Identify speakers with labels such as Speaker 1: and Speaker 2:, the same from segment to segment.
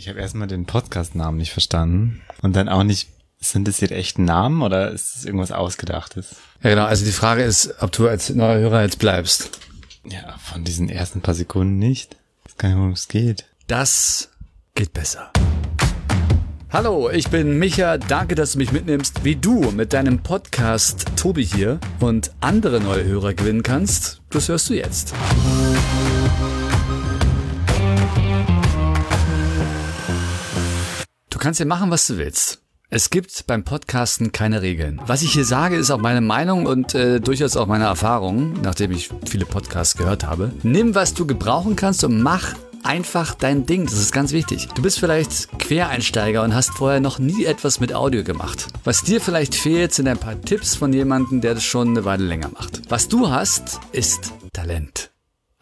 Speaker 1: Ich habe erstmal den Podcast-Namen nicht verstanden und dann auch nicht, sind das jetzt echten Namen oder ist es irgendwas Ausgedachtes?
Speaker 2: Ja, genau. Also die Frage ist, ob du als neuer Hörer jetzt bleibst.
Speaker 1: Ja, von diesen ersten paar Sekunden nicht. Ich weiß gar nicht, worum es geht.
Speaker 2: Das geht besser. Hallo, ich bin Micha. Danke, dass du mich mitnimmst, wie du mit deinem Podcast Tobi hier und andere neue Hörer gewinnen kannst. Das hörst du jetzt. Kannst ja machen, was du willst. Es gibt beim Podcasten keine Regeln. Was ich hier sage, ist auch meine Meinung und äh, durchaus auch meine Erfahrung, nachdem ich viele Podcasts gehört habe. Nimm, was du gebrauchen kannst und mach einfach dein Ding. Das ist ganz wichtig. Du bist vielleicht Quereinsteiger und hast vorher noch nie etwas mit Audio gemacht. Was dir vielleicht fehlt, sind ein paar Tipps von jemandem, der das schon eine Weile länger macht. Was du hast, ist Talent.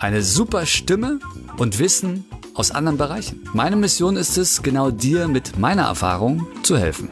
Speaker 2: Eine super Stimme und Wissen aus anderen Bereichen. Meine Mission ist es, genau dir mit meiner Erfahrung zu helfen.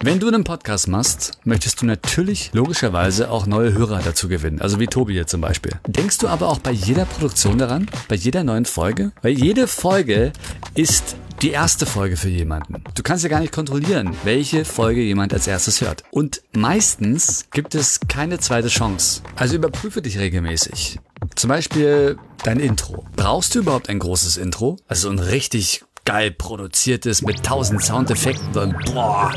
Speaker 2: Wenn du einen Podcast machst, möchtest du natürlich logischerweise auch neue Hörer dazu gewinnen. Also wie Tobi hier zum Beispiel. Denkst du aber auch bei jeder Produktion daran? Bei jeder neuen Folge? Weil jede Folge ist die erste Folge für jemanden. Du kannst ja gar nicht kontrollieren, welche Folge jemand als erstes hört. Und meistens gibt es keine zweite Chance. Also überprüfe dich regelmäßig. Zum Beispiel dein Intro. Brauchst du überhaupt ein großes Intro? Also ein richtig geil produziertes mit tausend Soundeffekten und boah,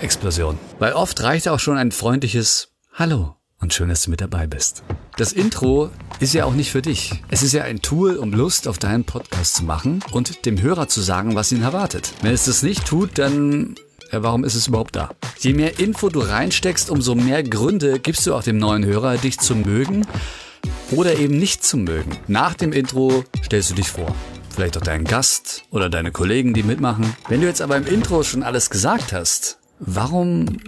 Speaker 2: Explosion. Weil oft reicht auch schon ein freundliches Hallo und schön, dass du mit dabei bist. Das Intro ist ja auch nicht für dich. Es ist ja ein Tool, um Lust auf deinen Podcast zu machen und dem Hörer zu sagen, was ihn erwartet. Wenn es das nicht tut, dann ja, warum ist es überhaupt da? Je mehr Info du reinsteckst, umso mehr Gründe gibst du auch dem neuen Hörer, dich zu mögen oder eben nicht zu mögen. Nach dem Intro stellst du dich vor vielleicht auch deinen Gast oder deine Kollegen, die mitmachen. Wenn du jetzt aber im Intro schon alles gesagt hast, warum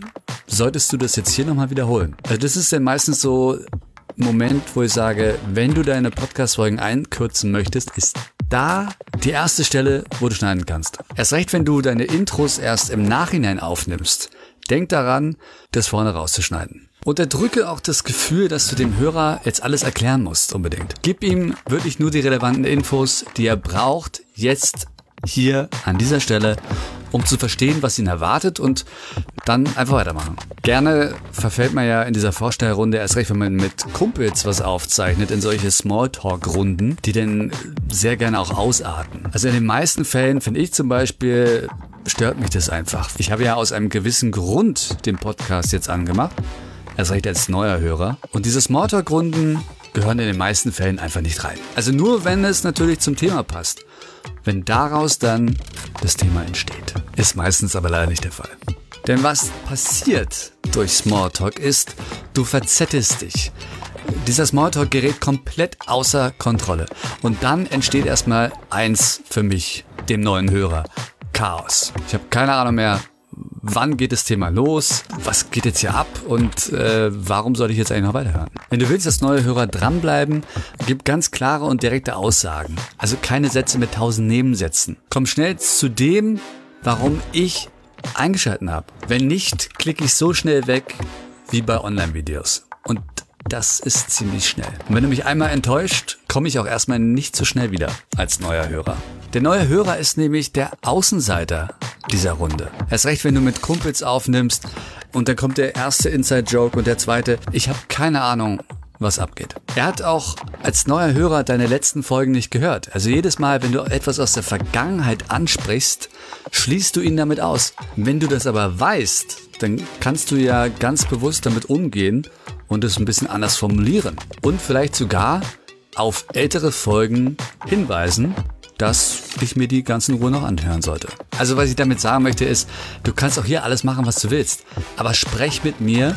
Speaker 2: solltest du das jetzt hier nochmal wiederholen? Also das ist dann meistens so ein Moment, wo ich sage, wenn du deine Podcast-Folgen einkürzen möchtest, ist da die erste Stelle, wo du schneiden kannst. Erst recht, wenn du deine Intros erst im Nachhinein aufnimmst. Denk daran, das vorne rauszuschneiden. Unterdrücke auch das Gefühl, dass du dem Hörer jetzt alles erklären musst unbedingt. Gib ihm wirklich nur die relevanten Infos, die er braucht, jetzt hier an dieser Stelle, um zu verstehen, was ihn erwartet und dann einfach weitermachen. Gerne verfällt man ja in dieser Vorstellrunde erst recht, wenn man mit Kumpels was aufzeichnet, in solche Smalltalk-Runden, die dann sehr gerne auch ausarten. Also in den meisten Fällen finde ich zum Beispiel, stört mich das einfach. Ich habe ja aus einem gewissen Grund den Podcast jetzt angemacht erst recht als neuer Hörer. Und diese Smalltalk-Runden gehören in den meisten Fällen einfach nicht rein. Also nur, wenn es natürlich zum Thema passt. Wenn daraus dann das Thema entsteht. Ist meistens aber leider nicht der Fall. Denn was passiert durch Smalltalk ist, du verzettest dich. Dieser Smalltalk gerät komplett außer Kontrolle. Und dann entsteht erstmal eins für mich, dem neuen Hörer. Chaos. Ich habe keine Ahnung mehr, wann geht das Thema los, was geht jetzt hier ab und äh, warum soll ich jetzt eigentlich noch weiterhören? Wenn du willst, dass neue Hörer dranbleiben, gib ganz klare und direkte Aussagen. Also keine Sätze mit tausend Nebensätzen. Komm schnell zu dem, warum ich eingeschalten habe. Wenn nicht, klicke ich so schnell weg wie bei Online-Videos. Und das ist ziemlich schnell. Und wenn du mich einmal enttäuscht, komme ich auch erstmal nicht so schnell wieder als neuer Hörer. Der neue Hörer ist nämlich der Außenseiter dieser Runde. Erst recht, wenn du mit Kumpels aufnimmst und dann kommt der erste Inside-Joke und der zweite. Ich habe keine Ahnung, was abgeht. Er hat auch als neuer Hörer deine letzten Folgen nicht gehört. Also jedes Mal, wenn du etwas aus der Vergangenheit ansprichst, schließt du ihn damit aus. Wenn du das aber weißt, dann kannst du ja ganz bewusst damit umgehen und es ein bisschen anders formulieren. Und vielleicht sogar auf ältere Folgen hinweisen, dass ich mir die ganzen Ruhe noch anhören sollte. Also was ich damit sagen möchte ist, du kannst auch hier alles machen, was du willst. Aber sprech mit mir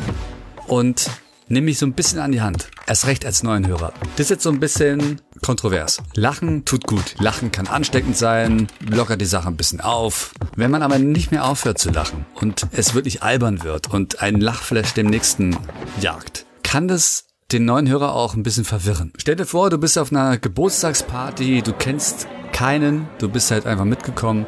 Speaker 2: und nimm mich so ein bisschen an die Hand. Erst recht als neuen Hörer. Das ist jetzt so ein bisschen kontrovers. Lachen tut gut. Lachen kann ansteckend sein, lockert die Sache ein bisschen auf. Wenn man aber nicht mehr aufhört zu lachen und es wirklich albern wird und ein Lachflash dem nächsten jagt, kann das den neuen Hörer auch ein bisschen verwirren. Stell dir vor, du bist auf einer Geburtstagsparty, du kennst keinen, du bist halt einfach mitgekommen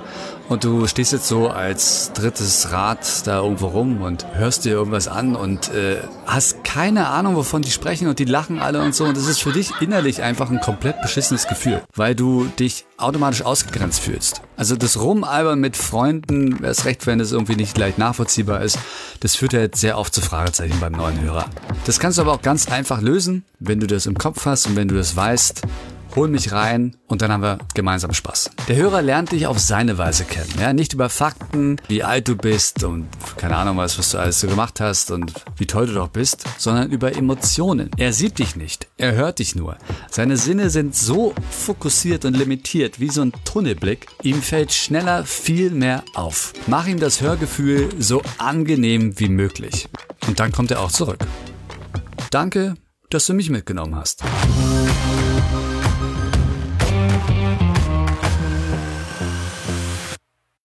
Speaker 2: und du stehst jetzt so als drittes Rad da irgendwo rum und hörst dir irgendwas an und äh, hast keine Ahnung, wovon die sprechen und die lachen alle und so. Und das ist für dich innerlich einfach ein komplett beschissenes Gefühl, weil du dich automatisch ausgegrenzt fühlst. Also das Rumalbern mit Freunden, erst recht, wenn es irgendwie nicht leicht nachvollziehbar ist, das führt jetzt sehr oft zu Fragezeichen beim neuen Hörer. Das kannst du aber auch ganz einfach lösen, wenn du das im Kopf hast und wenn du das weißt hol mich rein und dann haben wir gemeinsam Spaß. Der Hörer lernt dich auf seine Weise kennen. Ja? Nicht über Fakten, wie alt du bist und keine Ahnung was, was du alles so gemacht hast und wie toll du doch bist, sondern über Emotionen. Er sieht dich nicht, er hört dich nur. Seine Sinne sind so fokussiert und limitiert wie so ein Tunnelblick. Ihm fällt schneller viel mehr auf. Mach ihm das Hörgefühl so angenehm wie möglich. Und dann kommt er auch zurück. Danke, dass du mich mitgenommen hast.